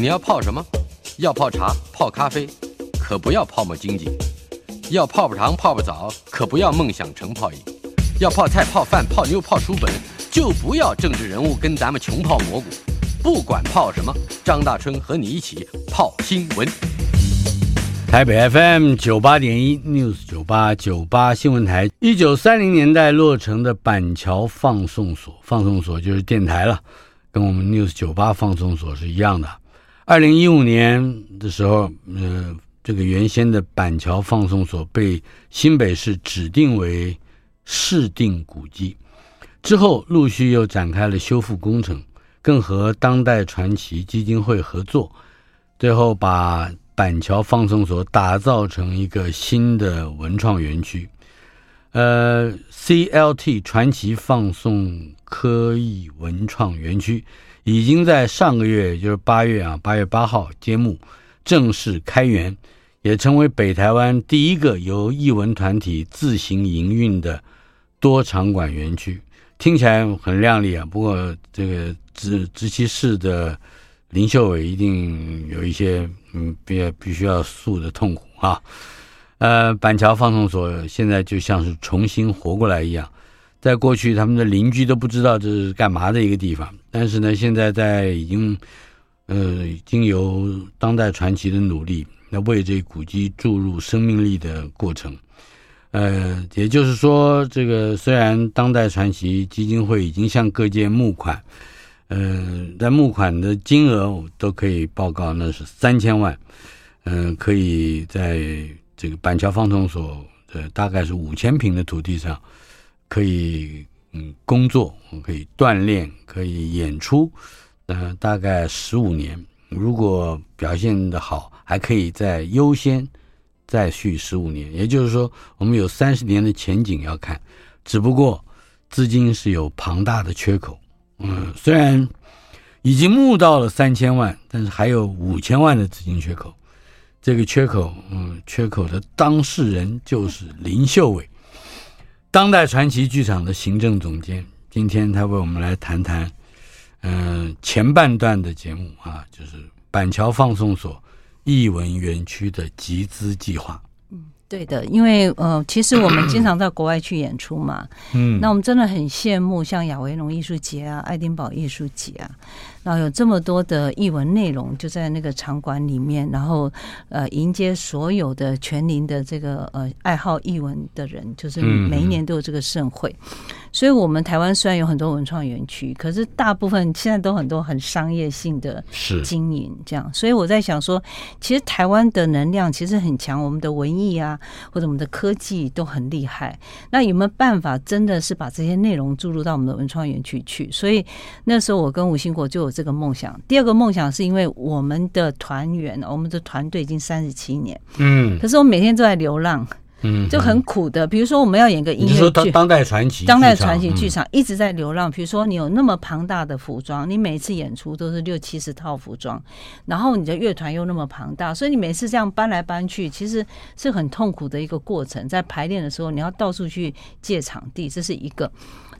你要泡什么？要泡茶、泡咖啡，可不要泡沫经济；要泡泡糖、泡泡澡，可不要梦想成泡影；要泡菜、泡饭、泡妞、泡书本，就不要政治人物跟咱们穷泡蘑菇。不管泡什么，张大春和你一起泡新闻。台北 FM 九八点一 News 九八九八新闻台，一九三零年代落成的板桥放送所，放送所就是电台了，跟我们 News 九八放送所是一样的。二零一五年的时候，呃，这个原先的板桥放送所被新北市指定为市定古迹，之后陆续又展开了修复工程，更和当代传奇基金会合作，最后把板桥放送所打造成一个新的文创园区。呃，CLT 传奇放送科艺文创园区。已经在上个月，就是八月啊，八月八号揭幕，正式开园，也成为北台湾第一个由艺文团体自行营运的多场馆园区。听起来很亮丽啊，不过这个执执其事的林秀伟一定有一些嗯，必必须要诉的痛苦啊。呃，板桥放送所现在就像是重新活过来一样。在过去，他们的邻居都不知道这是干嘛的一个地方。但是呢，现在在已经，呃，经由当代传奇的努力，那为这古迹注入生命力的过程。呃，也就是说，这个虽然当代传奇基金会已经向各界募款，呃，但募款的金额都可以报告，那是三千万。嗯、呃，可以在这个板桥方通所的大概是五千平的土地上。可以工作，我可以锻炼，可以演出，呃，大概十五年。如果表现的好，还可以再优先再续十五年。也就是说，我们有三十年的前景要看。只不过资金是有庞大的缺口。嗯，虽然已经募到了三千万，但是还有五千万的资金缺口。这个缺口，嗯，缺口的当事人就是林秀伟。当代传奇剧场的行政总监，今天他为我们来谈谈，嗯、呃，前半段的节目啊，就是板桥放送所艺文园区的集资计划。嗯，对的，因为呃，其实我们经常到国外去演出嘛，嗯，那我们真的很羡慕像亚维农艺术节啊、爱丁堡艺术节啊。然后有这么多的译文内容，就在那个场馆里面，然后呃迎接所有的全龄的这个呃爱好译文的人，就是每一年都有这个盛会。嗯、所以，我们台湾虽然有很多文创园区，可是大部分现在都很多很商业性的经营，这样。所以我在想说，其实台湾的能量其实很强，我们的文艺啊，或者我们的科技都很厉害。那有没有办法，真的是把这些内容注入到我们的文创园区去？所以那时候我跟吴兴国就有。这个梦想，第二个梦想是因为我们的团员，我们的团队已经三十七年，嗯，可是我每天都在流浪，嗯，就很苦的。比如说我们要演个音乐剧，你说当当代传奇，当代传奇剧场一直在流浪。比如说你有那么庞大的服装，你每次演出都是六七十套服装，然后你的乐团又那么庞大，所以你每次这样搬来搬去，其实是很痛苦的一个过程。在排练的时候，你要到处去借场地，这是一个。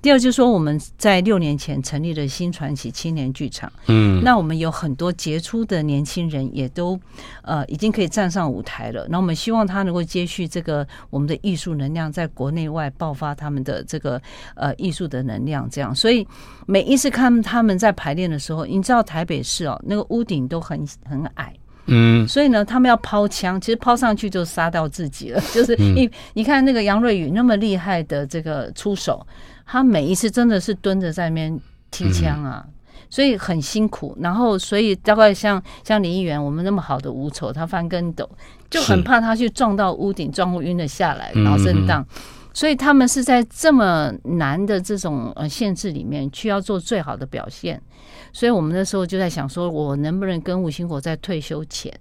第二就是说，我们在六年前成立了新传奇青年剧场，嗯，那我们有很多杰出的年轻人也都呃已经可以站上舞台了。那我们希望他能够接续这个我们的艺术能量，在国内外爆发他们的这个呃艺术的能量。这样，所以每一次看他们在排练的时候，你知道台北市哦，那个屋顶都很很矮，嗯，所以呢，他们要抛枪，其实抛上去就杀到自己了。就是你你看那个杨瑞宇那么厉害的这个出手。他每一次真的是蹲着在那边踢枪啊，所以很辛苦。然后，所以大概像像林议员，我们那么好的无丑，他翻跟斗就很怕他去撞到屋顶，撞晕了下来，脑震荡。所以他们是在这么难的这种呃限制里面，去要做最好的表现。所以我们那时候就在想，说我能不能跟吴兴国在退休前。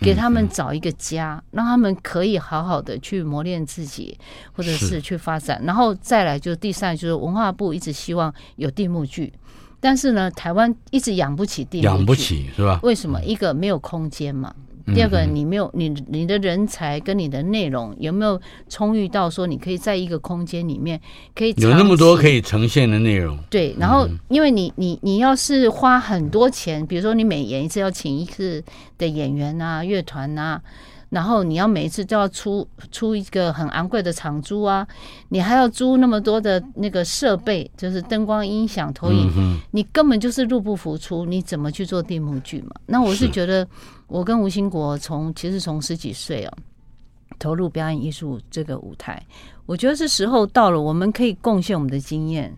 给他们找一个家，让他们可以好好的去磨练自己，或者是去发展。然后再来就是第三，就是文化部一直希望有地幕剧，但是呢，台湾一直养不起地幕剧，养不起是吧？为什么？一个没有空间嘛，第二个，你没有你你的人才跟你的内容有没有充裕到说你可以在一个空间里面可以有那么多可以呈现的内容？对，然后因为你你你要是花很多钱，比如说你每演一次要请一次的演员啊、乐团啊。然后你要每一次都要出出一个很昂贵的场租啊，你还要租那么多的那个设备，就是灯光、音响、投影，嗯、你根本就是入不敷出。你怎么去做定目剧嘛？那我是觉得，我跟吴兴国从其实从十几岁哦，投入表演艺术这个舞台，我觉得是时候到了，我们可以贡献我们的经验。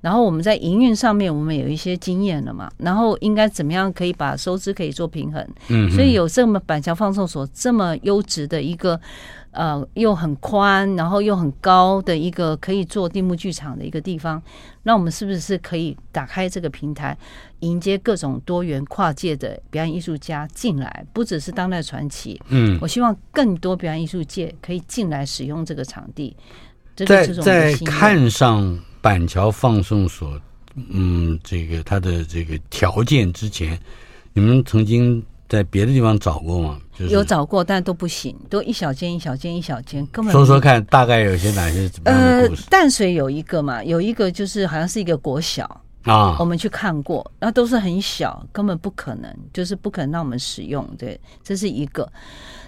然后我们在营运上面，我们有一些经验了嘛。然后应该怎么样可以把收支可以做平衡？嗯，所以有这么板桥放送所这么优质的一个，呃，又很宽，然后又很高的一个可以做定目剧场的一个地方。那我们是不是可以打开这个平台，迎接各种多元跨界的表演艺术家进来？不只是当代传奇，嗯，我希望更多表演艺术界可以进来使用这个场地。这个、在在看上。板桥放送所，嗯，这个它的这个条件之前，你们曾经在别的地方找过吗？就是、有找过，但都不行，都一小间一小间一小间，根本说说看，大概有些哪些怎么样的？呃，淡水有一个嘛，有一个就是好像是一个国小啊，我们去看过，那都是很小，根本不可能，就是不可能让我们使用，对，这是一个。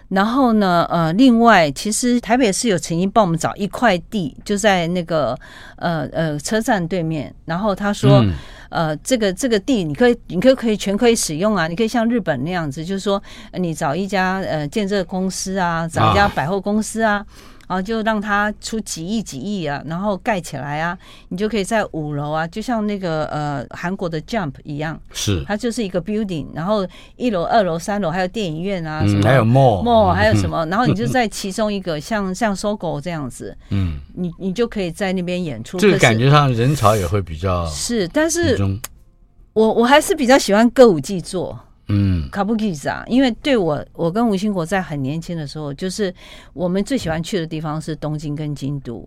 然后呢，呃，另外，其实台北市有曾经帮我们找一块地，就在那个呃呃车站对面。然后他说，嗯、呃，这个这个地你可以，你可以可以全可以使用啊，你可以像日本那样子，就是说，你找一家呃建设公司啊，找一家百货公司啊。啊然后就让他出几亿几亿啊，然后盖起来啊，你就可以在五楼啊，就像那个呃韩国的 Jump 一样，是。它就是一个 building，然后一楼、二楼、三楼还有电影院啊，什么、嗯、还有 mall mall 还有什么，然后你就在其中一个像像 SOGO 这样子，嗯，你你就可以在那边演出，这个感觉上人潮也会比较是，但是我我还是比较喜欢歌舞伎座。嗯，卡布奇啊，因为对我，我跟吴兴国在很年轻的时候，就是我们最喜欢去的地方是东京跟京都，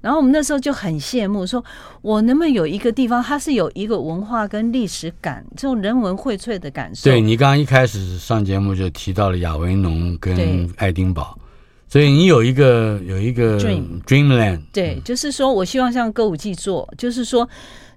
然后我们那时候就很羡慕，说我能不能有一个地方，它是有一个文化跟历史感，这种人文荟萃的感受。对，你刚刚一开始上节目就提到了亚维农跟爱丁堡，所以你有一个有一个 dream dreamland，对，就是说我希望像歌舞伎座，就是说。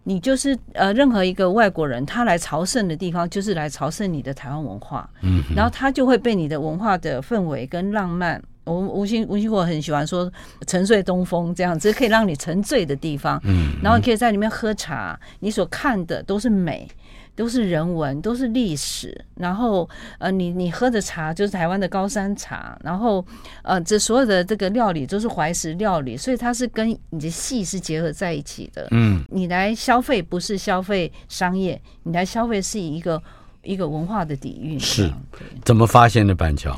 你就是呃，任何一个外国人，他来朝圣的地方，就是来朝圣你的台湾文化。嗯，然后他就会被你的文化的氛围跟浪漫，我吴兴吴兴国很喜欢说沉醉东风这样子，可以让你沉醉的地方。嗯，然后可以在里面喝茶，你所看的都是美。都是人文，都是历史。然后，呃，你你喝的茶就是台湾的高山茶。然后，呃，这所有的这个料理都是怀石料理，所以它是跟你的戏是结合在一起的。嗯，你来消费不是消费商业，你来消费是一个一个文化的底蕴。是，怎么发现的板桥？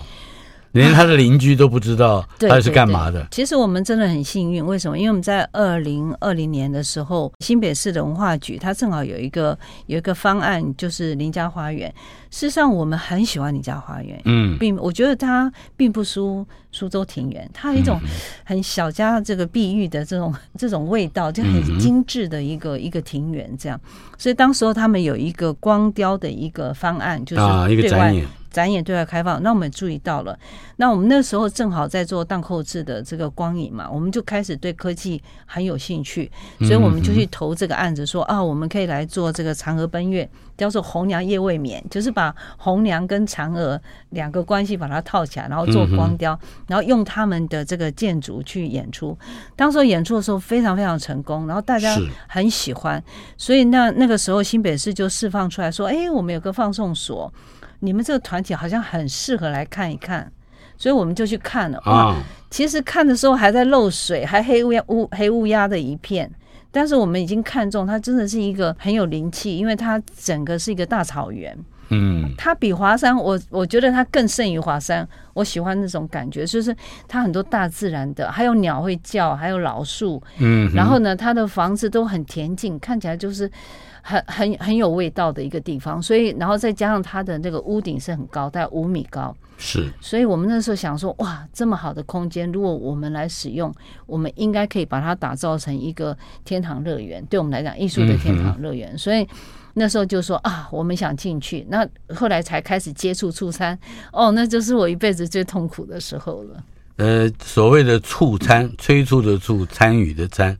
连他的邻居都不知道他是干嘛的。对对对，其实我们真的很幸运，为什么？因为我们在二零二零年的时候，新北市的文化局它正好有一个有一个方案，就是林家花园。事实上，我们很喜欢林家花园，嗯，并我觉得它并不输苏州庭园，它有一种很小家这个碧玉的这种 这种味道，就很精致的一个一个庭园这样。所以当时候他们有一个光雕的一个方案，就是啊，一个展演。展演对外开放，那我们注意到了。那我们那时候正好在做荡寇制的这个光影嘛，我们就开始对科技很有兴趣，所以我们就去投这个案子说，说啊，我们可以来做这个嫦娥奔月，叫做红娘夜未眠，就是把红娘跟嫦娥两个关系把它套起来，然后做光雕，然后用他们的这个建筑去演出。当时演出的时候非常非常成功，然后大家很喜欢，所以那那个时候新北市就释放出来说，哎，我们有个放送所。你们这个团体好像很适合来看一看，所以我们就去看了。哇，其实看的时候还在漏水，还黑乌鸦乌黑乌鸦的一片。但是我们已经看中它，真的是一个很有灵气，因为它整个是一个大草原。嗯，它比华山，我我觉得它更胜于华山。我喜欢那种感觉，就是它很多大自然的，还有鸟会叫，还有老树。嗯，然后呢，它的房子都很恬静，看起来就是。很很很有味道的一个地方，所以然后再加上它的那个屋顶是很高，大概五米高，是。所以我们那时候想说，哇，这么好的空间，如果我们来使用，我们应该可以把它打造成一个天堂乐园。对我们来讲，艺术的天堂乐园。所以那时候就说啊，我们想进去。那后来才开始接触促餐，哦，那就是我一辈子最痛苦的时候了。呃，所谓的促餐，催促的促，参与的参，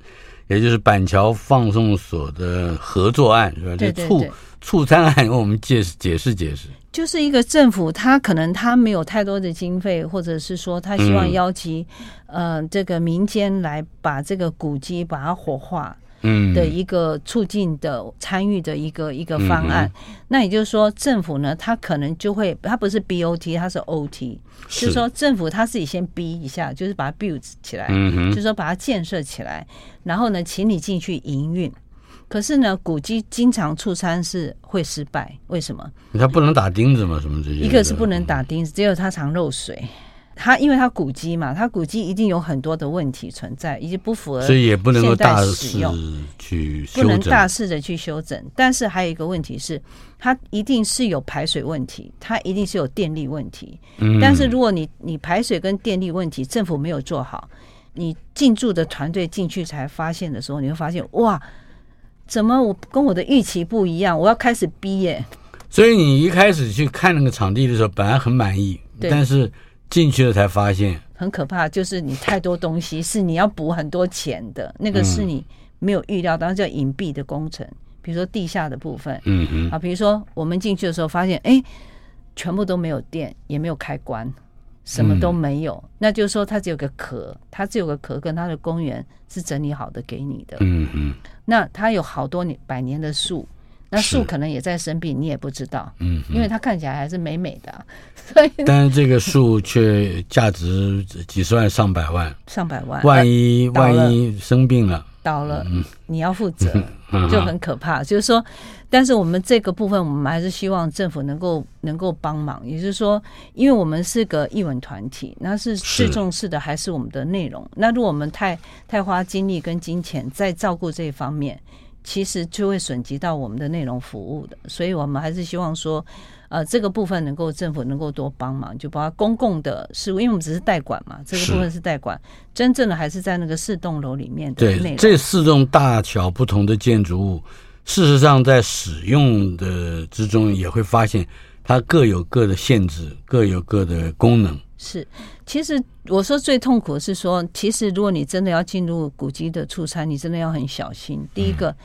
也就是板桥放送所的合作案，是吧？对对对。促促餐案，我们解释解释解释。就是一个政府，他可能他没有太多的经费，或者是说他希望邀集，嗯、呃，这个民间来把这个古迹把它火化，嗯，的一个促进的参与的一个一个方案。嗯、那也就是说，政府呢，他可能就会，它不是 BOT，它是 OT，是就是说政府他自己先逼一下，就是把它 build 起来，嗯，就是说把它建设起来，然后呢，请你进去营运。可是呢，古迹经常促参是会失败，为什么？它不能打钉子嘛？什么这些？一个是不能打钉子，只有它常漏水。它因为它古迹嘛，它古迹一定有很多的问题存在，以及不符合，所以也不能够大肆去修不能大肆的去修整。但是还有一个问题是，它一定是有排水问题，它一定是有电力问题。嗯。但是如果你你排水跟电力问题政府没有做好，你进驻的团队进去才发现的时候，你会发现哇。怎么我跟我的预期不一样？我要开始逼耶！所以你一开始去看那个场地的时候，本来很满意，但是进去了才发现很可怕，就是你太多东西是你要补很多钱的，那个是你没有预料到，叫隐蔽的工程，比如说地下的部分，嗯嗯，啊，比如说我们进去的时候发现，哎，全部都没有电，也没有开关。什么都没有，嗯，那就是说它只有个壳，它只有个壳跟它的公园是整理好的给你的。嗯嗯。那它有好多年百年的树，那树可能也在生病，你也不知道。嗯。因为它看起来还是美美的，所以。但是这个树却价值几十万上百万。上百万。万一万一生病了。倒了，你要负责，就很可怕。就是说，但是我们这个部分，我们还是希望政府能够能够帮忙。也就是说，因为我们是个艺文团体，那是最重视的还是我们的内容。那如果我们太太花精力跟金钱在照顾这一方面，其实就会损及到我们的内容服务的。所以我们还是希望说。呃，这个部分能够政府能够多帮忙，就包括公共的事务，因为我们只是代管嘛，这个部分是代管，真正的还是在那个四栋楼里面。对，这四栋大小不同的建筑物，事实上在使用的之中也会发现，它各有各的限制，各有各的功能。是，其实我说最痛苦的是说，其实如果你真的要进入古迹的出差，你真的要很小心。第一个。嗯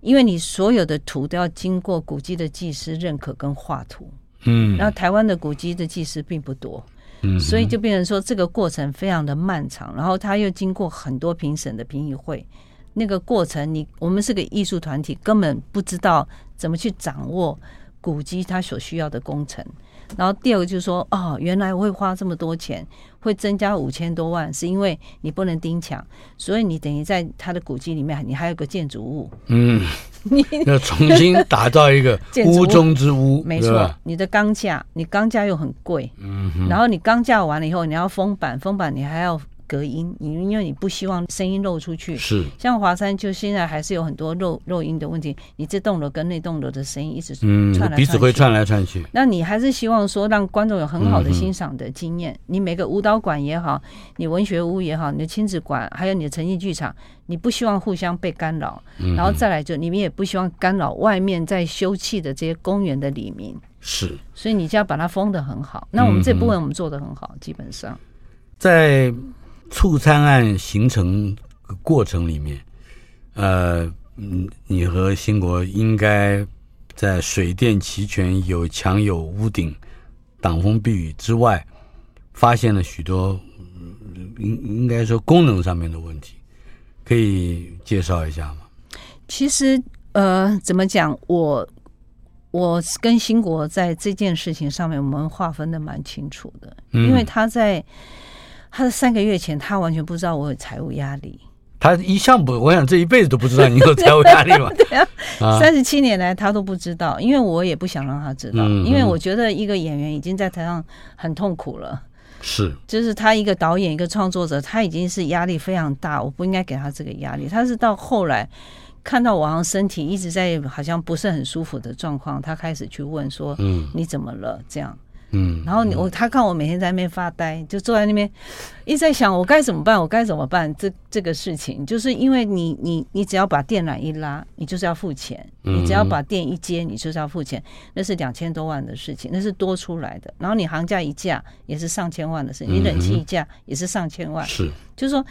因为你所有的图都要经过古迹的技师认可跟画图，嗯，然后台湾的古迹的技师并不多，嗯，所以就变成说这个过程非常的漫长，然后他又经过很多评审的评议会，那个过程你我们是个艺术团体，根本不知道怎么去掌握古迹它所需要的工程。然后第二个就是说，哦，原来我会花这么多钱，会增加五千多万，是因为你不能钉墙，所以你等于在它的古迹里面，你还有个建筑物，嗯，你要重新打造一个 屋中之屋，没错，你的钢架，你钢架又很贵，嗯，然后你钢架完了以后，你要封板，封板你还要。隔音，你因为你不希望声音漏出去，是像华山就现在还是有很多漏漏音的问题，你这栋楼跟那栋楼的声音一直串来串，嗯，彼此会串来串去。那你还是希望说让观众有很好的欣赏的经验。嗯、你每个舞蹈馆也好，你文学屋也好，你的亲子馆还有你的沉浸剧场，你不希望互相被干扰，嗯，然后再来就你们也不希望干扰外面在休憩的这些公园的里民。是，所以你就要把它封得很好。那我们这部分我们做得很好，基本上在。促餐案形成过程里面，呃，嗯，你和兴国应该在水电齐全、有墙有屋顶、挡风避雨之外，发现了许多应应该说功能上面的问题，可以介绍一下吗？其实，呃，怎么讲？我我跟兴国在这件事情上面，我们划分的蛮清楚的，因为他在。他是三个月前，他完全不知道我有财务压力。他一向不，我想这一辈子都不知道你有财务压力嘛。对啊，三十七年来他都不知道，因为我也不想让他知道，嗯，因为我觉得一个演员已经在台上很痛苦了。是，就是他一个导演，一个创作者，他已经是压力非常大，我不应该给他这个压力。他是到后来看到我好像身体一直在好像不是很舒服的状况，他开始去问说：“嗯，你怎么了？”这样。嗯，然后你我他看我每天在那边发呆，就坐在那边一直在想我该怎么办，我该怎么办？这这个事情就是因为你你你只要把电缆一拉，你就是要付钱；你只要把电一接，你就是要付钱。那是两千多万的事情，那是多出来的。然后你行价一架也是上千万的事情，你冷气一架也是上千万。是，就是说。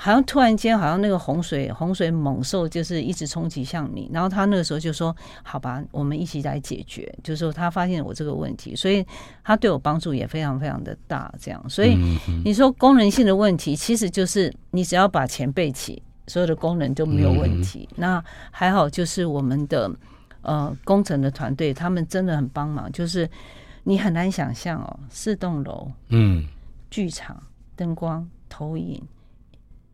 好像突然间，好像那个洪水洪水猛兽就是一直冲击向你，然后他那个时候就说：“好吧，我们一起来解决。”就是说他发现我这个问题，所以他对我帮助也非常非常的大。这样，所以你说功能性的问题，其实就是你只要把钱备齐，所有的功能都没有问题。那还好，就是我们的呃工程的团队，他们真的很帮忙。就是你很难想象哦，四栋楼，嗯，剧场、灯光、投影。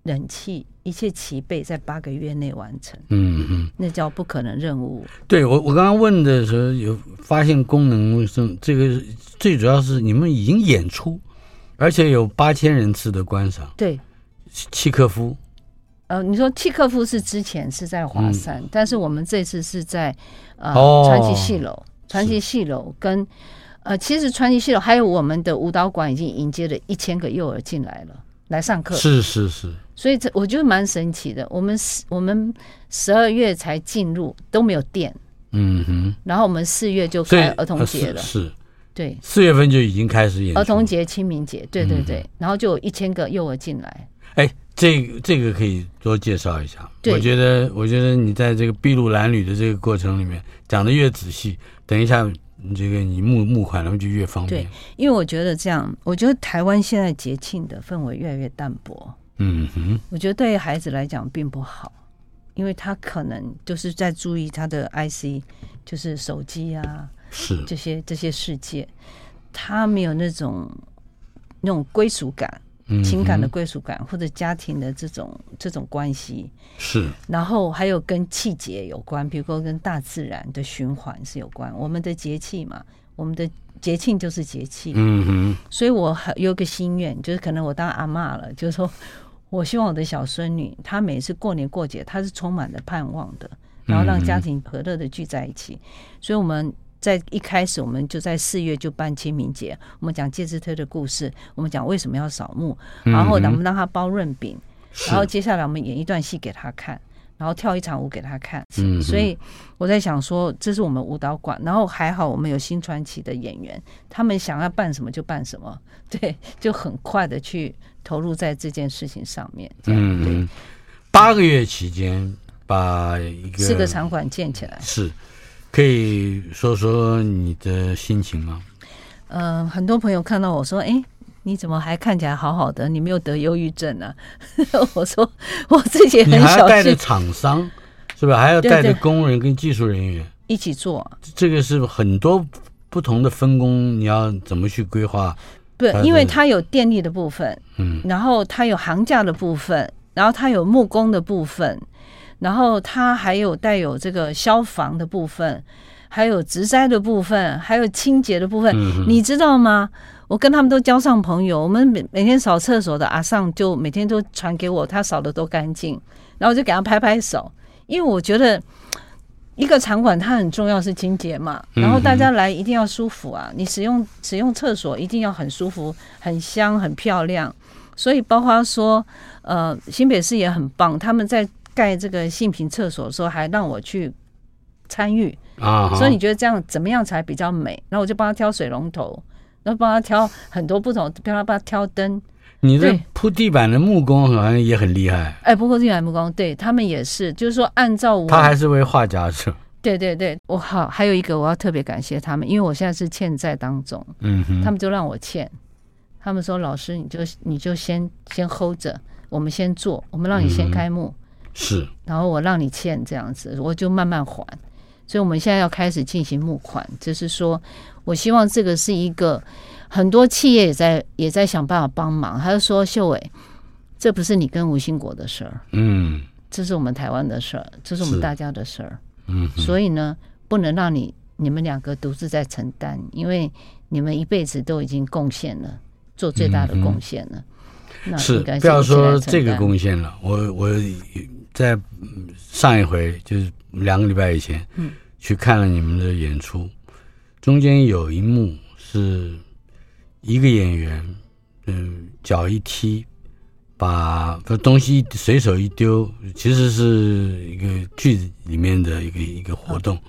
冷气一切齐备，在八个月内完成。嗯嗯，那叫不可能任务。对我，我刚刚问的时候有发现功能卫生，这个最主要是你们已经演出，而且有八千人次的观赏。对，契科夫。呃，你说契科夫是之前是在华山，嗯、但是我们这次是在呃传奇戏楼，传奇戏楼跟呃，其实传奇戏楼还有我们的舞蹈馆已经迎接了一千个幼儿进来了。来上课是是是，所以这我觉得蛮神奇的。我们十我们十二月才进入都没有电，嗯哼，然后我们四月就开儿童节了，是，对，四月份就已经开始演儿童节、清明节，对对对，然后就有一千个幼儿进来。哎，这这个可以多介绍一下。我觉得我觉得你在这个筚路蓝缕的这个过程里面讲的越仔细，等一下。这个你募募款，然后就越方便。对，因为我觉得这样，我觉得台湾现在节庆的氛围越来越淡薄。嗯哼，我觉得对于孩子来讲并不好，因为他可能就是在注意他的 IC，就是手机啊，是这些这些世界，他没有那种那种归属感。情感的归属感，或者家庭的这种这种关系是，然后还有跟气节有关，比如说跟大自然的循环是有关。我们的节气嘛，我们的节庆就是节气。嗯哼。所以我还有个心愿，就是可能我当阿妈了，就是说我希望我的小孙女，她每次过年过节，她是充满了盼望的，然后让家庭和乐的聚在一起。所以，我们。在一开始，我们就在四月就办清明节，我们讲介之推的故事，我们讲为什么要扫墓，然后我们让她包润饼，然后接下来我们演一段戏给她看，然后跳一场舞给他看。所以我在想说，这是我们舞蹈馆，然后还好我们有新传奇的演员，他们想要办什么就办什么，对，就很快的去投入在这件事情上面。嗯，对，八个月期间把一个四个场馆建起来是。可以说说你的心情吗？嗯、呃，很多朋友看到我说：“哎，你怎么还看起来好好的？你没有得忧郁症啊？” 我说：“我自己很小心。”你还要带着厂商是吧？还要带着工人跟技术人员一起做。这个是很多不同的分工，你要怎么去规划？不，因为它有电力的部分，嗯，然后它有行架的部分，然后它有木工的部分。然后它还有带有这个消防的部分，还有植栽的部分，还有清洁的部分，嗯、你知道吗？我跟他们都交上朋友，我们每每天扫厕所的阿尚就每天都传给我，他扫的多干净，然后我就给他拍拍手，因为我觉得一个场馆它很重要是清洁嘛，然后大家来一定要舒服啊，你使用使用厕所一定要很舒服、很香、很漂亮，所以包括说呃新北市也很棒，他们在。盖这个性平厕所的时候，还让我去参与啊，所以你觉得这样怎么样才比较美？然后我就帮他挑水龙头，然后帮他挑很多不同，帮他帮他挑灯。你这铺地板的木工好像也很厉害。哎，铺地板木工，对他们也是，就是说按照我，他还是位画家是。对对对，我好，还有一个我要特别感谢他们，因为我现在是欠债当中，嗯哼，他们就让我欠，他们说老师你就你就先先 hold 着，我们先做，我们让你先开幕。嗯是，然后我让你欠这样子，我就慢慢还。所以我们现在要开始进行募款，就是说我希望这个是一个很多企业也在也在想办法帮忙。他就说秀伟，这不是你跟吴兴国的事儿，嗯，这是我们台湾的事儿，这是我们大家的事儿，嗯。所以呢，不能让你你们两个独自在承担，因为你们一辈子都已经贡献了，做最大的贡献了。嗯那是，不要说这个贡献了，我我。在上一回就是两个礼拜以前，嗯，去看了你们的演出，中间有一幕是一个演员，嗯，脚一踢，把东西随手一丢，其实是一个剧里面的一个一个活动。哦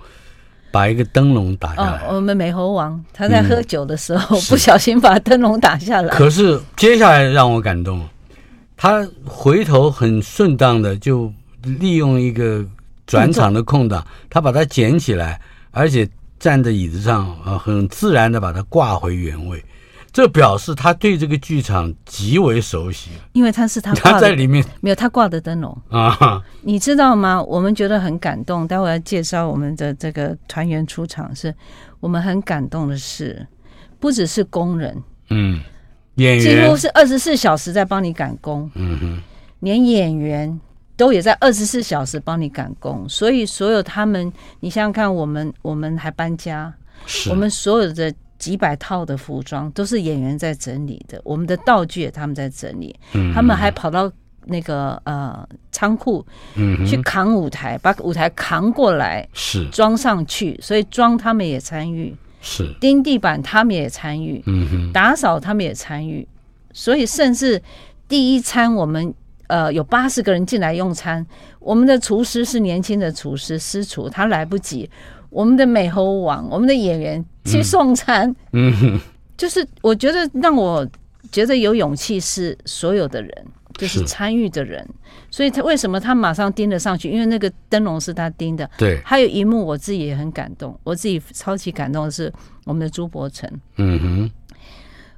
把一个灯笼打下来。哦，我们美猴王他在喝酒的时候、嗯、不小心把灯笼打下来。可是接下来让我感动，他回头很顺当的就利用一个转场的空档，他把它捡起来，而且站在椅子上啊，很自然的把它挂回原位。这表示他对这个剧场极为熟悉，因为他是他 他在里面。没有他挂的灯笼。啊，你知道吗？我们觉得很感动。待会要介绍我们的这个团员出场，是我们很感动的事，不只是工人，嗯，演员。几乎是二十四小时在帮你赶工，嗯哼，连演员都也在二十四小时帮你赶工，所以所有他们，你想想看，我们我们还搬家，我们所有的。几百套的服装都是演员在整理的，我们的道具也他们在整理，嗯、他们还跑到那个呃仓库，去扛舞台，把舞台扛过来，是。装上去，所以装他们也参与，是。钉地板他们也参与，嗯哼，打扫他们也参与，所以甚至第一餐我们呃有八十个人进来用餐，我们的厨师是年轻的厨师师厨，他来不及。我们的美猴王，我们的演员去送餐，嗯，嗯，就是我觉得让我觉得有勇气是所有的人，就是参与的人，所以他为什么他马上盯了上去？因为那个灯笼是他盯的。对，还有一幕我自己也很感动，我自己超级感动的是我们的朱柏成。嗯哼，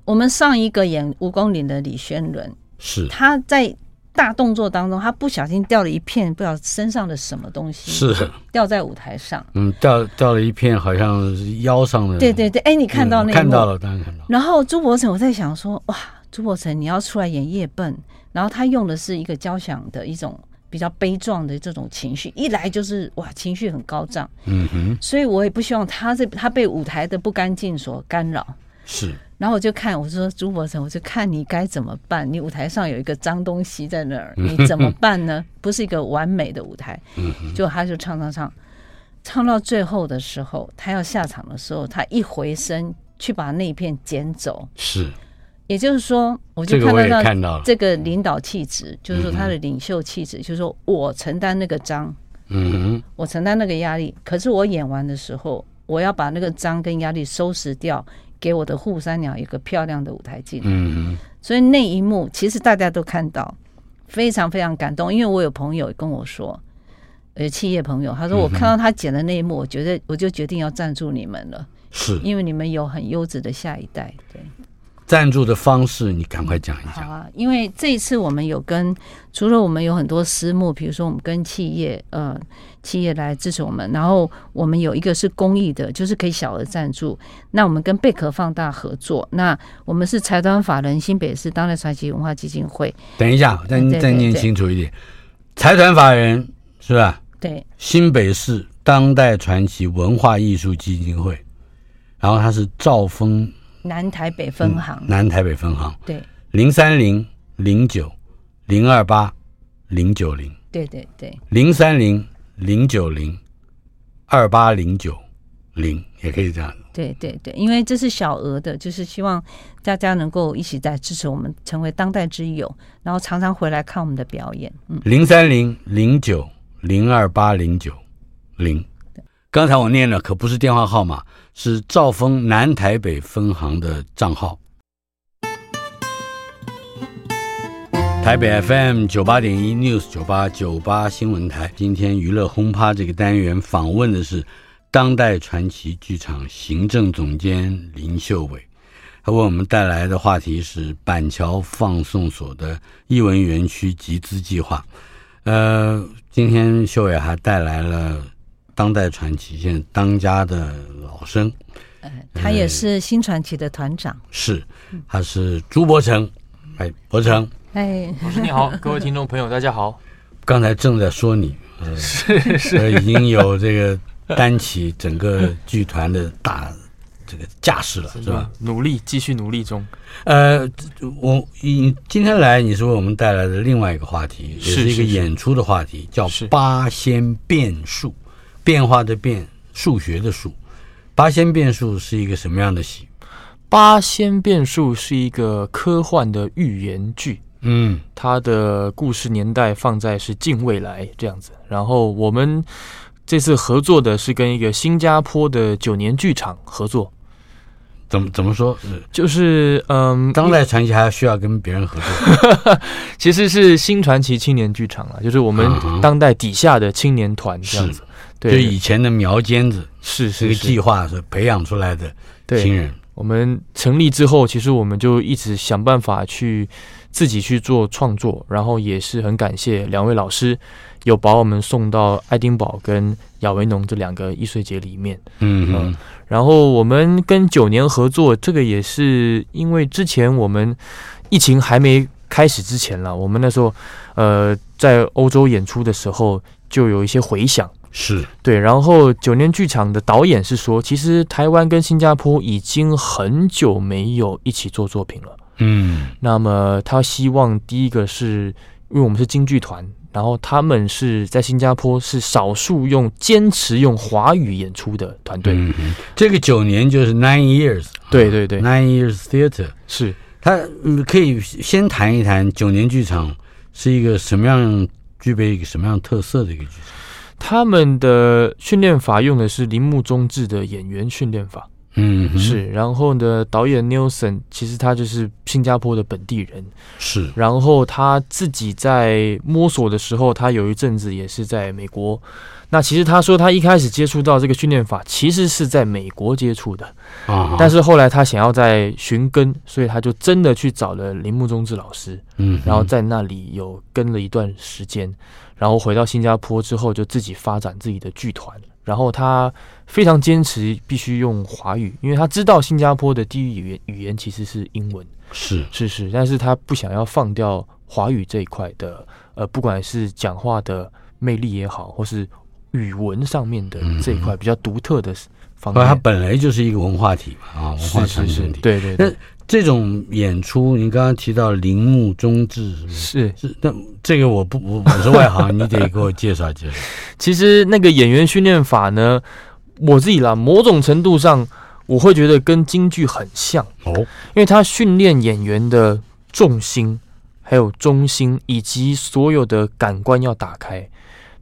我们上一个演蜈蚣岭的李轩伦，是他在。大动作当中，他不小心掉了一片不知道身上的什么东西，是掉在舞台上。嗯，掉掉了一片，好像是腰上的。对对对，哎，你看到那个？看到了，当然看到。然后朱柏成，我在想说，哇，朱柏成你要出来演夜奔，然后他用的是一个交响的一种比较悲壮的这种情绪，一来就是哇，情绪很高涨。嗯哼。所以我也不希望他这他被舞台的不干净所干扰。是。然后我就看，我说朱柏成，我就看你该怎么办。你舞台上有一个脏东西在那儿，你 怎么办呢？不是一个完美的舞台。就他就唱唱唱，唱到最后的时候，他要下场的时候，他一回身去把那一片捡走。是，也就是说，我就看到这个领导气质，就是说他的领袖气质，就是说我承担那个脏，嗯哼，我承担那个压力。可是我演完的时候，我要把那个脏跟压力收拾掉。给我的扈三鸟一个漂亮的舞台镜，嗯，所以那一幕其实大家都看到，非常非常感动。因为我有朋友跟我说，呃，企业朋友，他说我看到他剪的那一幕，我觉得我就决定要赞助你们了，是因为你们有很优质的下一代，对。赞助的方式，你赶快讲一下。好啊，因为这一次我们有跟，除了我们有很多私募，比如说我们跟企业，呃，企业来支持我们，然后我们有一个是公益的，就是可以小额赞助。那我们跟贝壳放大合作，那我们是财团法人新北市当代传奇文化基金会。等一下，再再念清楚一点，财团法人是吧？对，新北市当代传奇文化艺术基金会，然后它是兆丰。南台北分行，嗯、南台北分行，对，零三零零九零二八零九零，对对对，零三零零九零二八零九零也可以这样。对对对，因为这是小额的，就是希望大家能够一起在支持我们，成为当代之友，然后常常回来看我们的表演。嗯，零三零零九零二八零九零。刚才我念的，可不是电话号码，是兆丰南台北分行的账号。台北 FM 九八点一 News 九八九八新闻台，今天娱乐轰趴这个单元访问的是当代传奇剧场行政总监林秀伟，他为我们带来的话题是板桥放送所的艺文园区集资计划。呃，今天秀伟还带来了。当代传奇现在当家的老生，呃，他也是新传奇的团长，是，他是朱伯成，哎，伯成，哎，老师你好，各位听众朋友大家好，刚才正在说你，呃、是是，已经有这个担起整个剧团的大这个架势了，是吧？努力，继续努力中。呃，我你今天来，你是为我们带来的另外一个话题，也是一个演出的话题，叫八仙变数。变化的变，数学的数，八仙变数是一个什么样的戏？八仙变数》是一个科幻的寓言剧，嗯，它的故事年代放在是近未来这样子。然后我们这次合作的是跟一个新加坡的九年剧场合作。怎么怎么说？就是嗯，当代传奇还需要跟别人合作，其实是新传奇青年剧场啊，就是我们当代底下的青年团这样子。对，就以前的苗尖子是是个计划是培养出来的新人。我们成立之后，其实我们就一直想办法去自己去做创作，然后也是很感谢两位老师有把我们送到爱丁堡跟亚维农这两个艺术节里面。嗯嗯。然后我们跟九年合作，这个也是因为之前我们疫情还没开始之前了，我们那时候呃在欧洲演出的时候就有一些回响，是对。然后九年剧场的导演是说，其实台湾跟新加坡已经很久没有一起做作品了。嗯，那么他希望第一个是因为我们是京剧团。然后他们是在新加坡是少数用坚持用华语演出的团队。嗯，这个九年就是 nine years，对对对，nine years theater 是。他可以先谈一谈九年剧场是一个什么样，具备一个什么样特色的一个剧场。他们的训练法用的是铃木忠志的演员训练法。嗯，是，然后呢，导演 Nelson 其实他就是新加坡的本地人，是，然后他自己在摸索的时候，他有一阵子也是在美国。那其实他说他一开始接触到这个训练法，其实是在美国接触的，啊，但是后来他想要再寻根，所以他就真的去找了铃木忠志老师，嗯，然后在那里有跟了一段时间，然后回到新加坡之后就自己发展自己的剧团。然后他非常坚持必须用华语，因为他知道新加坡的地域语言语言其实是英文，是是是，但是他不想要放掉华语这一块的，呃，不管是讲话的魅力也好，或是语文上面的这一块比较独特的方面。它本来就是一个文化体嘛，啊，文化传承体，是是是，对对那。这种演出，你刚刚提到铃木忠志是是，那这个我不我我是外行，你得给我介绍介绍。其实那个演员训练法呢，我自己啦，某种程度上我会觉得跟京剧很像哦，因为他训练演员的重心，还有中心，以及所有的感官要打开。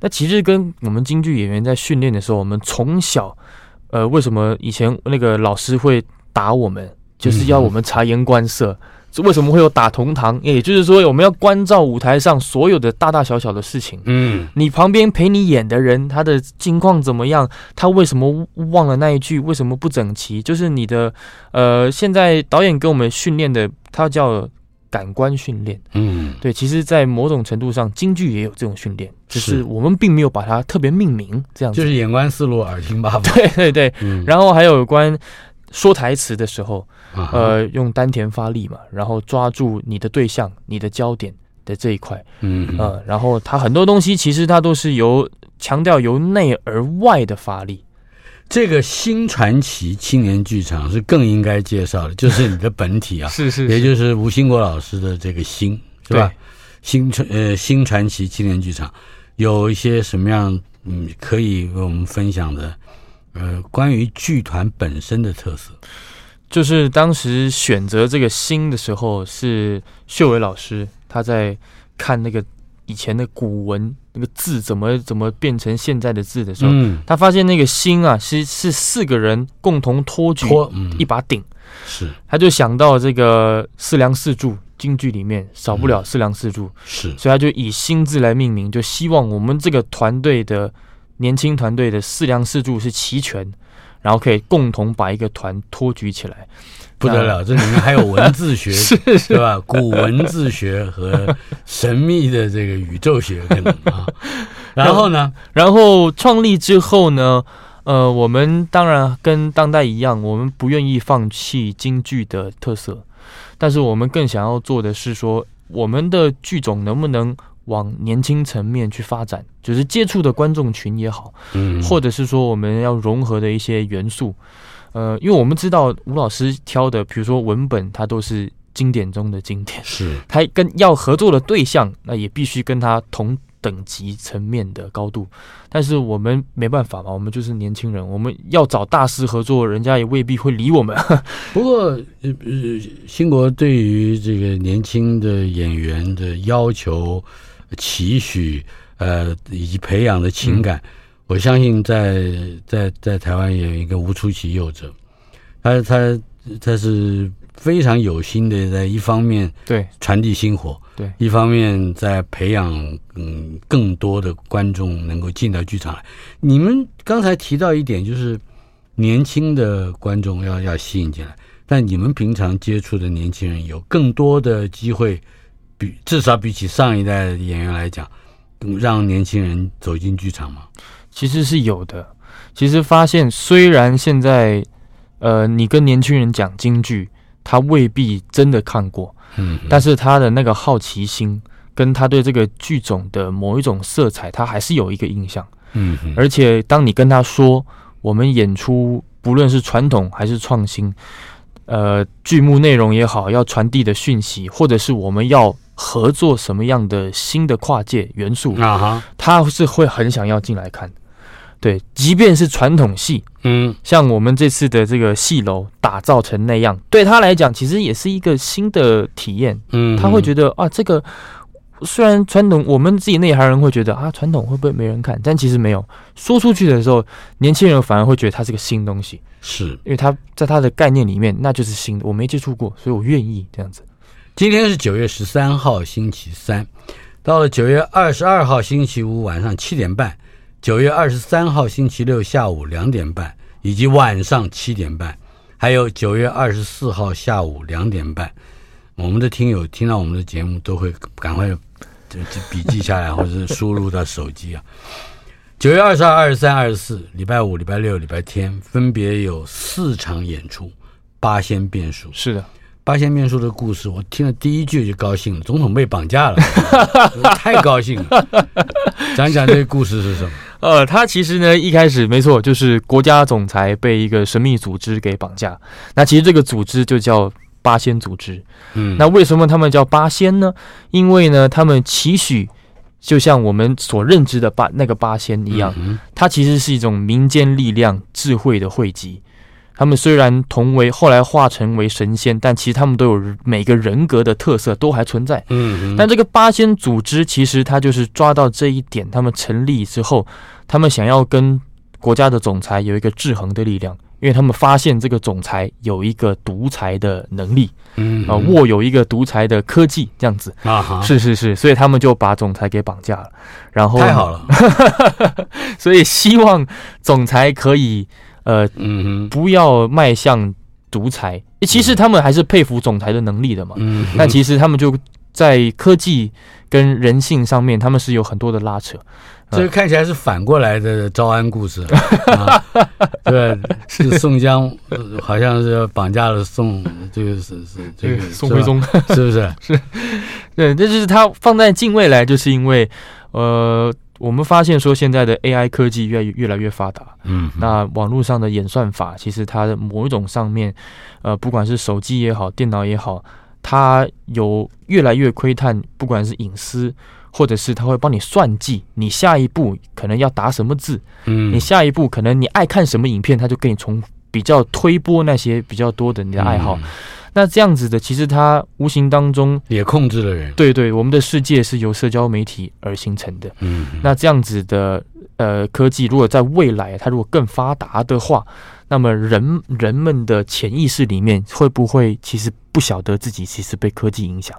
那其实跟我们京剧演员在训练的时候，我们从小，呃，为什么以前那个老师会打我们？就是要我们察言观色，嗯、为什么会有打同堂？也就是说，我们要关照舞台上所有的大大小小的事情。嗯，你旁边陪你演的人，他的境况怎么样？他为什么忘了那一句？为什么不整齐？就是你的，呃，现在导演给我们训练的，他叫感官训练。嗯，对，其实，在某种程度上，京剧也有这种训练，只是我们并没有把它特别命名，这样子。就是眼观四路，耳听八方。对对对，嗯、然后还有有关。说台词的时候，呃，用丹田发力嘛，然后抓住你的对象、你的焦点的这一块，嗯呃，然后它很多东西其实它都是由强调由内而外的发力。这个新传奇青年剧场是更应该介绍的，就是你的本体啊，是，是是，也就是吴兴国老师的这个新，是吧？新传呃新传奇青年剧场有一些什么样嗯可以为我们分享的？呃，关于剧团本身的特色，就是当时选择这个新的时候，是秀伟老师他在看那个以前的古文那个字怎么怎么变成现在的字的时候，嗯，他发现那个心啊，是是四个人共同托举一把鼎，是，他就想到这个四梁四柱，京剧里面少不了四梁四柱，是，所以他就以心字来命名，就希望我们这个团队的。年轻团队的四梁四柱是齐全，然后可以共同把一个团托举起来，不得了！这里面还有文字学，是是对吧？古文字学和神秘的这个宇宙学可能啊。然后呢，然后创立之后呢，呃，我们当然跟当代一样，我们不愿意放弃京剧的特色，但是我们更想要做的是说，我们的剧种能不能往年轻层面去发展，就是接触的观众群也好，嗯，或者是说我们要融合的一些元素，呃，因为我们知道吴老师挑的，比如说文本，它都是经典中的经典。是，他跟要合作的对象，那也必须跟他同等级层面的高度。但是我们没办法嘛，我们就是年轻人，我们要找大师合作，人家也未必会理我们。不过，呃呃，兴国对于这个年轻的演员的要求、期许，呃，以及培养的情感，嗯、我相信在在在台湾也有一个无出其右者，他他他是非常有心的，在一方面对。传递薪火，对。一方面在培养嗯更多的观众能够进到剧场来。你们刚才提到一点，就是年轻的观众要要吸引进来，但你们平常接触的年轻人有更多的机会，比至少比起上一代的演员来讲。让年轻人走进剧场吗？其实是有的。其实发现，虽然现在，呃，你跟年轻人讲京剧，他未必真的看过，嗯，但是他的那个好奇心，跟他对这个剧种的某一种色彩，他还是有一个印象，嗯。而且当你跟他说，我们演出不论是传统还是创新，呃，剧目内容也好，要传递的讯息，或者是我们要。合作什么样的新的跨界元素啊？哈，他是会很想要进来看，对，即便是传统戏，嗯，像我们这次的这个戏楼打造成那样，对他来讲，其实也是一个新的体验，嗯，他会觉得啊，这个虽然传统，我们自己内行人会觉得啊，传统会不会没人看？但其实没有，说出去的时候，年轻人反而会觉得它是个新东西，是。因为他在他的概念里面，那就是新的，我没接触过，所以我愿意这样子。今天是九月十三号，星期三，到了九月二十二号星期五晚上七点半，九月二十三号星期六下午两点半，以及晚上七点半，还有九月二十四号下午两点半，我们的听友听到我们的节目都会赶快就笔记下来，或者是输入到手机啊。九月二十二、二十三、二十四，礼拜五、礼拜六、礼拜天，分别有四场演出，八仙变数。是的。八仙变数的故事，我听了第一句就高兴了。总统被绑架了，太高兴了。讲讲这个故事是什么？呃，他其实呢，一开始没错，就是国家总裁被一个神秘组织给绑架。那其实这个组织就叫八仙组织。嗯，那为什么他们叫八仙呢？因为呢，他们期许就像我们所认知的八那个八仙一样，嗯，它其实是一种民间力量、智慧的汇集。他们虽然同为后来化成为神仙，但其实他们都有每个人格的特色都还存在。嗯，嗯。但这个八仙组织其实他就是抓到这一点，他们成立之后，他们想要跟国家的总裁有一个制衡的力量，因为他们发现这个总裁有一个独裁的能力，嗯，啊，握有一个独裁的科技这样子。啊，是是是，所以他们就把总裁给绑架了，然后太好了，所以希望总裁可以。呃，嗯哼，不要迈向独裁。其实他们还是佩服总裁的能力的嘛。嗯，那其实他们就在科技跟人性上面，他们是有很多的拉扯。这个看起来是反过来的招安故事，啊、对，是宋江，好像是绑架了宋，这个是是这个宋徽宗，是不是？是，对，这就是他放在近未来，就是因为呃。我们发现说，现在的 AI 科技越越来越发达，嗯，那网络上的演算法，其实它的某一种上面，呃，不管是手机也好，电脑也好，它有越来越窥探，不管是隐私，或者是它会帮你算计你下一步可能要打什么字，嗯，你下一步可能你爱看什么影片，它就给你从比较推播那些比较多的你的爱好。嗯那这样子的，其实它无形当中也控制了人。对对，我们的世界是由社交媒体而形成的。嗯，那这样子的呃科技，如果在未来它如果更发达的话，那么人人们的潜意识里面会不会其实不晓得自己其实被科技影响？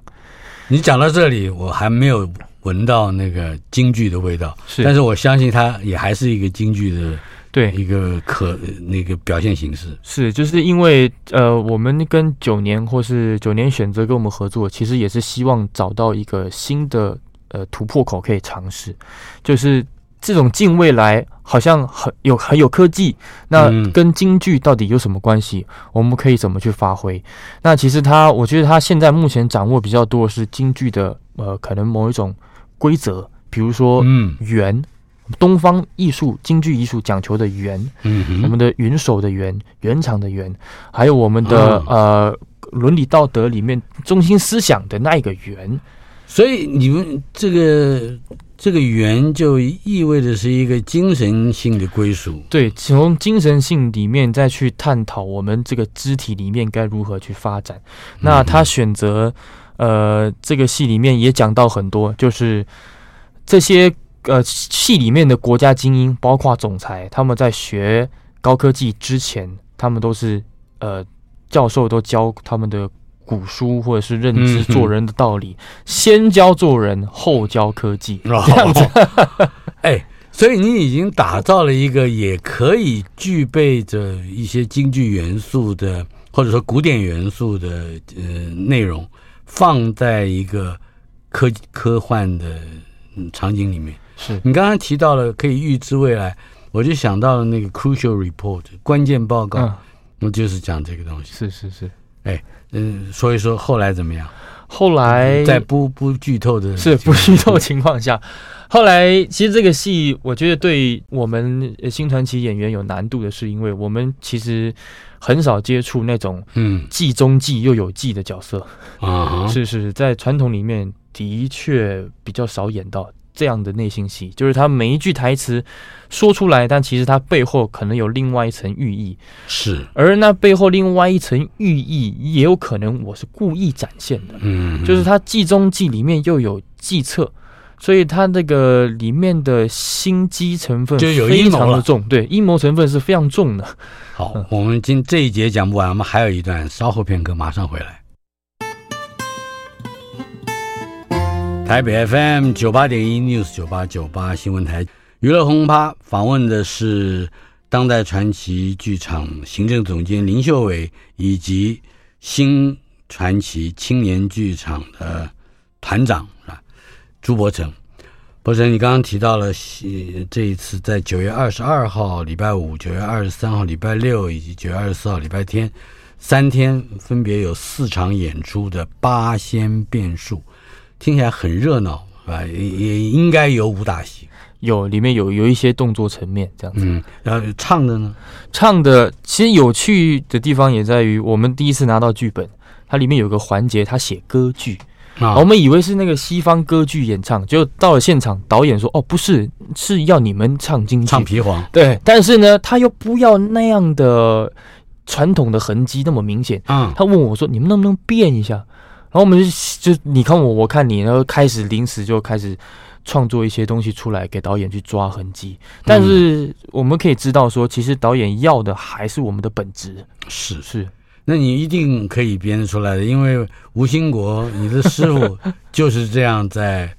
你讲到这里，我还没有闻到那个京剧的味道，是，但是我相信它也还是一个京剧的。对一个可那个表现形式是，就是因为呃，我们跟九年或是九年选择跟我们合作，其实也是希望找到一个新的呃突破口可以尝试，就是这种近未来好像很有很有科技，那跟京剧到底有什么关系？我们可以怎么去发挥？那其实他，我觉得他现在目前掌握比较多的是京剧的呃，可能某一种规则，比如说嗯圆。东方艺术、京剧艺术讲求的圆，嗯，我们的云手的圆、圆场的圆，还有我们的、哦、呃伦理道德里面中心思想的那一个圆。所以你们这个这个圆就意味着是一个精神性的归属。对，从精神性里面再去探讨我们这个肢体里面该如何去发展。那他选择呃这个戏里面也讲到很多，就是这些呃戏里面的国家精英，包括总裁，他们在学高科技之前，他们都是呃教授都教他们的。古书或者是认知做人的道理，嗯、先教做人，后教科技，这样子。哎，所以你已经打造了一个也可以具备着一些京剧元素的，或者说古典元素的呃内容，放在一个科科幻的场景里面。是你刚刚提到了可以预知未来，我就想到了那个 crucial report 关键报告，那、嗯、就是讲这个东西。是是是，哎。嗯，所以说后来怎么样？后来在不不剧透的是不剧透情况下，后来其实这个戏，我觉得对我们新传奇演员有难度的是，因为我们其实很少接触那种嗯既中计又有计的角色啊，是是，在传统里面的确比较少演到。这样的内心戏，就是他每一句台词说出来，但其实他背后可能有另外一层寓意。是，而那背后另外一层寓意，也有可能我是故意展现的。嗯，就是他计中计里面又有计策，所以他那个里面的心机成分就有非常的重。对，阴谋成分是非常重的。好，我们今这一节讲不完，我们还有一段，稍后片刻马上回来。台北 FM 九八点一 News 九八九八新闻台娱乐轰趴访问的是当代传奇剧场行政总监林秀伟，以及新传奇青年剧场的团长啊朱伯成。伯成，你刚刚提到了这一次在九月二十二号礼拜五、九月二十三号礼拜六以及九月二十四号礼拜天三天分别有四场演出的八仙变数。听起来很热闹，是吧？也也应该有武打戏，有里面有有一些动作层面这样子。嗯，然后唱的呢？唱的其实有趣的地方也在于，我们第一次拿到剧本，它里面有个环节，他写歌剧啊，我们以为是那个西方歌剧演唱，就到了现场，导演说：“哦，不是，是要你们唱京剧，唱皮黄。”对，但是呢，他又不要那样的传统的痕迹那么明显。嗯，他问我说：“你们能不能变一下？”然后我们就就你看我，我看你，然后开始临时就开始创作一些东西出来给导演去抓痕迹。但是我们可以知道说，其实导演要的还是我们的本质。是是，那你一定可以编出来的，因为吴兴国你的师傅就是这样在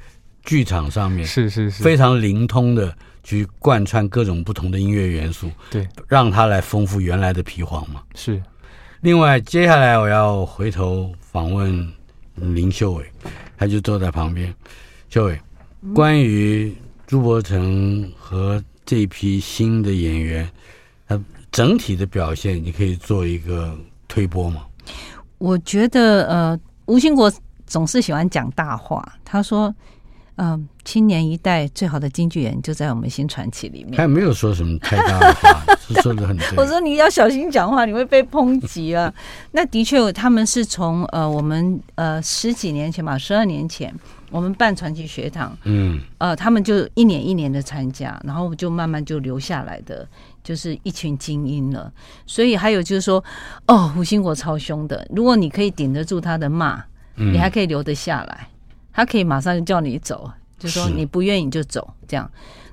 剧场上面是是是非常灵通的去贯穿各种不同的音乐元素，对，让他来丰富原来的皮黄嘛。是。另外，接下来我要回头访问。林秀伟，他就坐在旁边。秀伟，关于朱伯承和这批新的演员，他整体的表现，你可以做一个推波吗？我觉得，呃，吴兴国总是喜欢讲大话。他说。嗯，青年一代最好的京剧演员就在我们新传奇里面。他也没有说什么太大的话，是说的很对。我说你要小心讲话，你会被抨击啊。那的确，他们是从呃我们呃十几年前吧，十二年前我们办传奇学堂，嗯，呃，他们就一年一年的参加，然后就慢慢就留下来的，就是一群精英了。所以还有就是说，哦，胡兴国超凶的，如果你可以顶得住他的骂，你还可以留得下来。嗯他可以马上就叫你走，就说你不愿意就走，这样。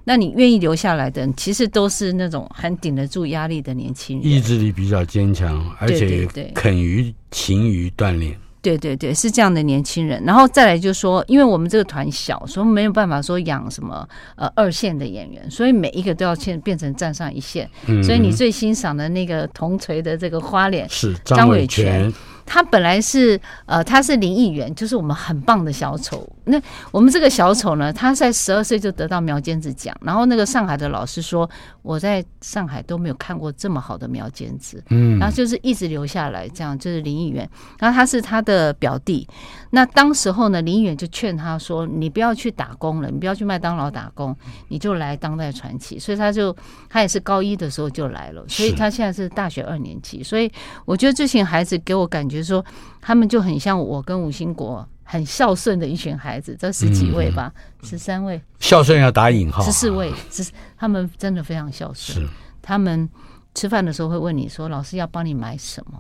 那你愿意留下来的人，其实都是那种很顶得住压力的年轻人，意志力比较坚强，而且肯于勤于锻炼。对对对，是这样的年轻人。然后再来就是说，因为我们这个团小，所以没有办法说养什么呃二线的演员，所以每一个都要变变成站上一线。嗯，所以你最欣赏的那个铜锤的这个花脸是张伟权。他本来是呃，他是林议员，就是我们很棒的小丑。那我们这个小丑呢，他在十二岁就得到苗尖子奖，然后那个上海的老师说，我在上海都没有看过这么好的苗尖子，嗯，然后就是一直留下来，这样就是林议员，然后他是他的表弟，那当时候呢，林议员就劝他说，你不要去打工了，你不要去麦当劳打工，你就来当代传奇，所以他就他也是高一的时候就来了，所以他现在是大学二年级，所以我觉得这群孩子给我感觉说，他们就很像我跟吴兴国。很孝顺的一群孩子，这十几位吧，十三、嗯、位。孝顺要打引号。十四位，是他们真的非常孝顺。是，他们吃饭的时候会问你说：“老师要帮你买什么？”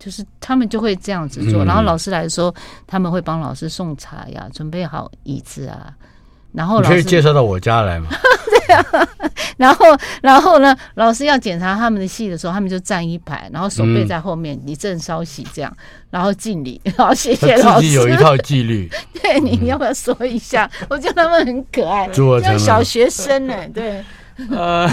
就是他们就会这样子做。嗯、然后老师来的时候，他们会帮老师送茶呀，准备好椅子啊。然后老师你可以介绍到我家来吗？对啊。然后，然后呢，老师要检查他们的戏的时候，他们就站一排，然后手背在后面，你正稍息这样，然后敬礼，然后谢谢老师。自己有一套纪律。对，你要不要说一下？我觉得他们很可爱，像小学生呢。对。呃，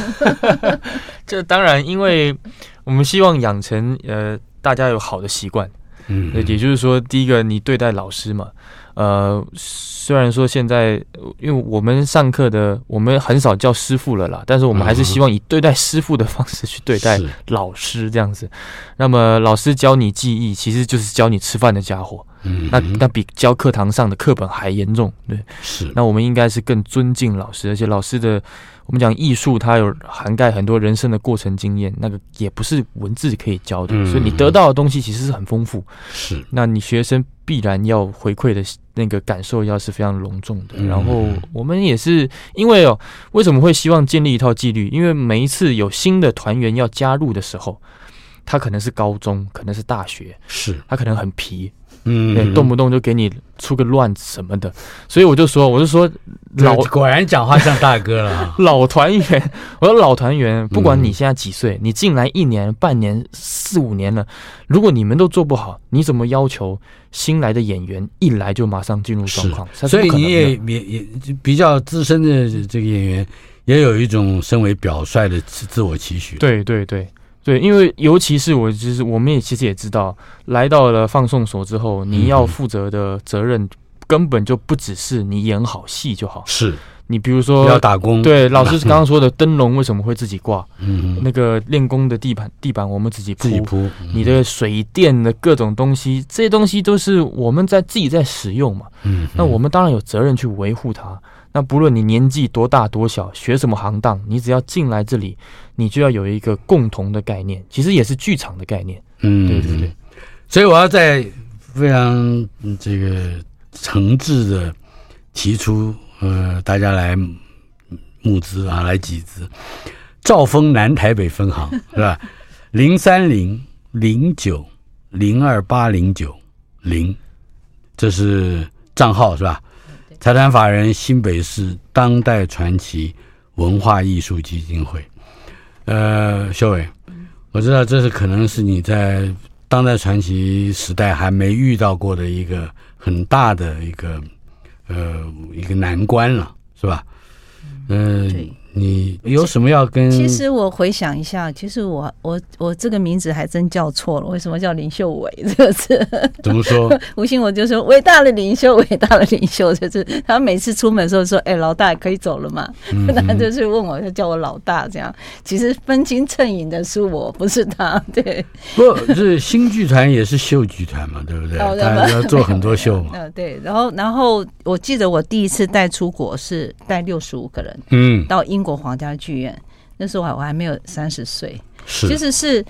这当然，因为我们希望养成呃大家有好的习惯。嗯，也就是说，第一个，你对待老师嘛。呃，虽然说现在，因为我们上课的，我们很少叫师傅了啦，但是我们还是希望以对待师傅的方式去对待老师这样子。那么老师教你记忆，其实就是教你吃饭的家伙。嗯，那那比教课堂上的课本还严重。对，是。那我们应该是更尊敬老师，而且老师的。我们讲艺术，它有涵盖很多人生的过程经验，那个也不是文字可以教的，所以你得到的东西其实是很丰富。是，那你学生必然要回馈的那个感受要是非常隆重的。然后我们也是因为哦，为什么会希望建立一套纪律？因为每一次有新的团员要加入的时候，他可能是高中，可能是大学，是他可能很皮。嗯，对，动不动就给你出个乱子什么的，所以我就说，我就说老果然讲话像大哥了。老团员，我说老团员，不管你现在几岁，你进来一年、半年、四五年了，如果你们都做不好，你怎么要求新来的演员一来就马上进入状况？所以你也也也比较资深的这个演员，也有一种身为表率的自我期许。对对对。对，因为尤其是我，就是我们也其实也知道，来到了放送所之后，你要负责的责任根本就不只是你演好戏就好。是，你比如说要打工，对，老师刚刚说的灯笼为什么会自己挂？嗯，那个练功的地板，地板我们自己铺。自己铺。你的水电的各种东西，这些东西都是我们在自己在使用嘛。嗯，那我们当然有责任去维护它。那不论你年纪多大多小，学什么行当，你只要进来这里，你就要有一个共同的概念，其实也是剧场的概念。嗯，对对对。所以我要在非常这个诚挚的提出，呃，大家来募资啊，来集资。兆丰南台北分行 是吧？零三零零九零二八零九零，这是账号是吧？财团法人新北市当代传奇文化艺术基金会，呃，修伟，我知道这是可能是你在当代传奇时代还没遇到过的一个很大的一个呃一个难关了，是吧？嗯、呃。你有什么要跟？其实我回想一下，其实我我我这个名字还真叫错了。为什么叫林秀伟这个字？怎么说？吴兴我就说伟大的领袖，伟大的领袖，就是他每次出门的时候说：“哎、欸，老大可以走了吗？”嗯、哼他就是问我，就叫我老大这样。其实分清衬影的是我，不是他。对，不是新剧团也是秀剧团嘛，对不对？他要做很多秀嘛。嗯，对。然后，然后我记得我第一次带出国是带六十五个人，嗯，到英。国皇家剧院，那时候我还我还没有三十岁，其实是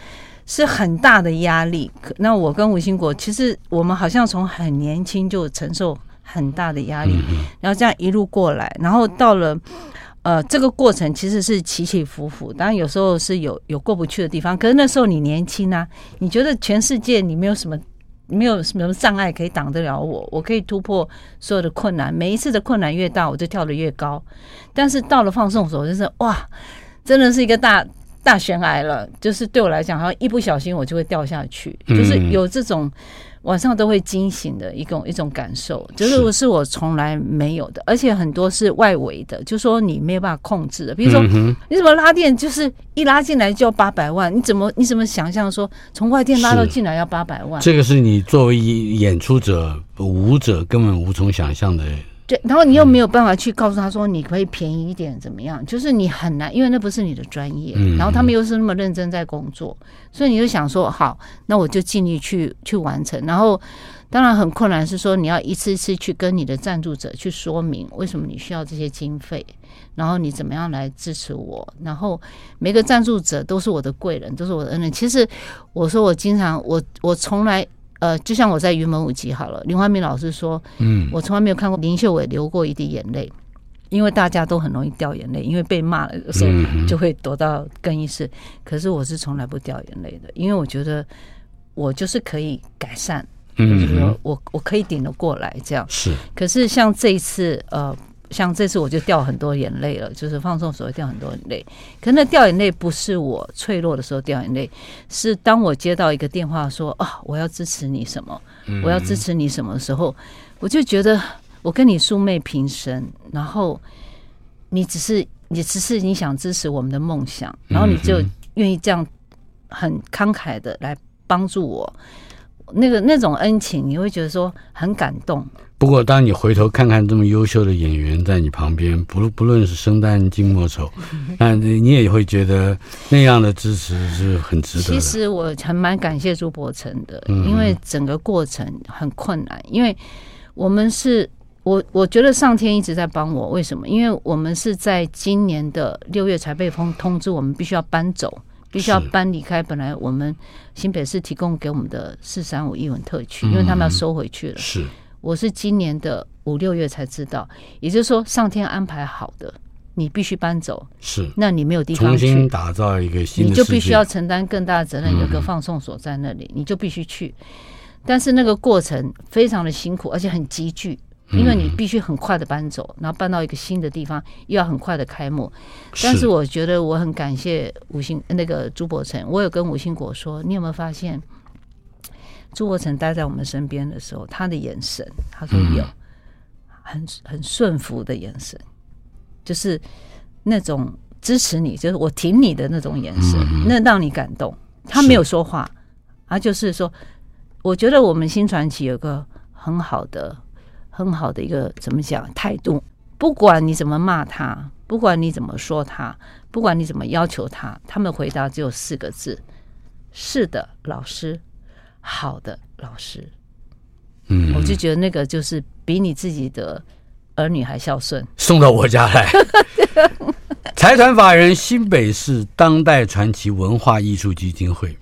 是很大的压力。那我跟吴兴国，其实我们好像从很年轻就承受很大的压力，嗯、然后这样一路过来，然后到了呃这个过程其实是起起伏伏，当然有时候是有有过不去的地方。可是那时候你年轻啊，你觉得全世界你没有什么没有什么障碍可以挡得了我，我可以突破所有的困难。每一次的困难越大，我就跳得越高。但是到了放送所，就是哇，真的是一个大大悬崖了。就是对我来讲，好像一不小心我就会掉下去，就是有这种晚上都会惊醒的一种一种感受，就是是我从来没有的，而且很多是外围的，就说你没有办法控制的。比如说，你怎么拉电，就是一拉进来就要八百万，你怎么你怎么想象说从外电拉到进来要八百万？这个是你作为演出者、舞者根本无从想象的。对，然后你又没有办法去告诉他说，你可以便宜一点怎么样？就是你很难，因为那不是你的专业。嗯，然后他们又是那么认真在工作，所以你就想说，好，那我就尽力去去完成。然后当然很困难，是说你要一次一次去跟你的赞助者去说明为什么你需要这些经费，然后你怎么样来支持我。然后每个赞助者都是我的贵人，都是我的恩人。其实我说我经常，我我从来。呃，就像我在云门舞集好了，林怀民老师说，嗯，我从来没有看过林秀伟流过一滴眼泪，因为大家都很容易掉眼泪，因为被骂了的时候就会躲到更衣室。可是我是从来不掉眼泪的，因为我觉得我就是可以改善，嗯，就是说我我可以顶得过来这样。是，可是像这一次，呃。像这次我就掉很多眼泪了，就是放松时候掉很多眼泪。可那掉眼泪不是我脆弱的时候掉眼泪，是当我接到一个电话说啊，我要支持你什么，我要支持你什么的时候，我就觉得我跟你素昧平生，然后你只是你只是你想支持我们的梦想，然后你就愿意这样很慷慨的来帮助我，那个那种恩情，你会觉得说很感动。不过，当你回头看看这么优秀的演员在你旁边，不不论是生旦净末丑，那你也会觉得那样的支持是很值得。其实我还蛮感谢朱柏成的，因为整个过程很困难，因为我们是我我觉得上天一直在帮我。为什么？因为我们是在今年的六月才被通通知，我们必须要搬走，必须要搬离开本来我们新北市提供给我们的四三五艺文特区，因为他们要收回去了。是。我是今年的五六月才知道，也就是说上天安排好的，你必须搬走，是，那你没有地方去，重新打造一个新的，你就必须要承担更大的责任。有个放送所在那里，嗯、你就必须去。但是那个过程非常的辛苦，而且很急剧，因为你必须很快的搬走，然后搬到一个新的地方，又要很快的开幕。但是我觉得我很感谢五星那个朱柏成，我有跟五星国说，你有没有发现？朱国成待在我们身边的时候，他的眼神，他说有很很顺服的眼神，就是那种支持你，就是我挺你的那种眼神，那让你感动。他没有说话，他就是说，我觉得我们新传奇有个很好的、很好的一个怎么讲态度，不管你怎么骂他，不管你怎么说他，不管你怎么要求他，他们回答只有四个字：是的，老师。好的老师，嗯，我就觉得那个就是比你自己的儿女还孝顺。送到我家来，财团法人新北市当代传奇文化艺术基金会，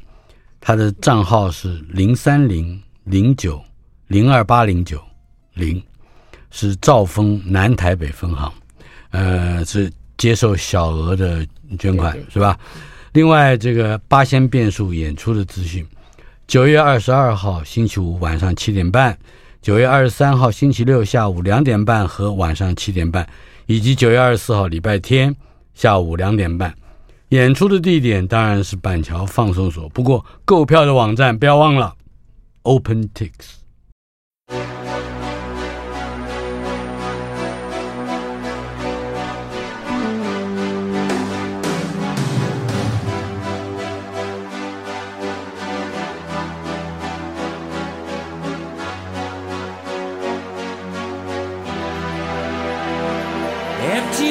他的账号是零三零零九零二八零九零，是兆丰南台北分行，呃，是接受小额的捐款，对对是吧？另外，这个八仙变数演出的资讯。九月二十二号星期五晚上七点半，九月二十三号星期六下午两点半和晚上七点半，以及九月二十四号礼拜天下午两点半，演出的地点当然是板桥放送所。不过购票的网站不要忘了，OpenTix。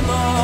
him on.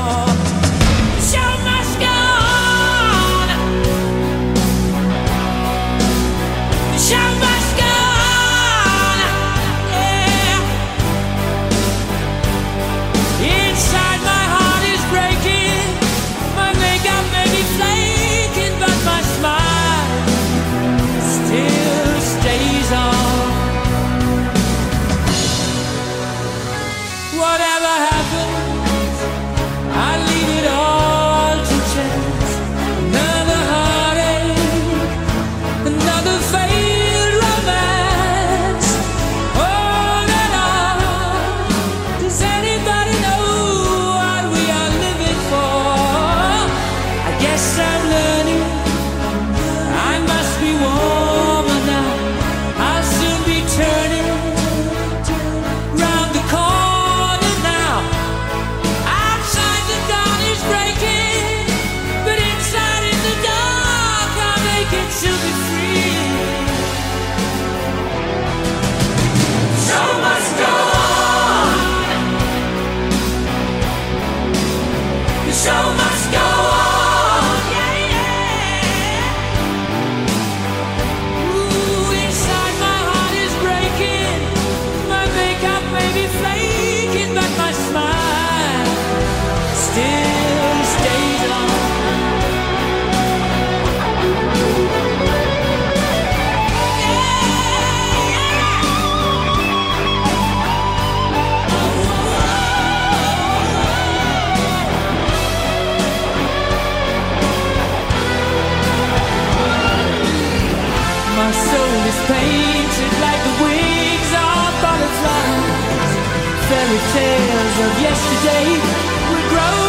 painted like the wings of butterflies. Fairy tales of yesterday would grow.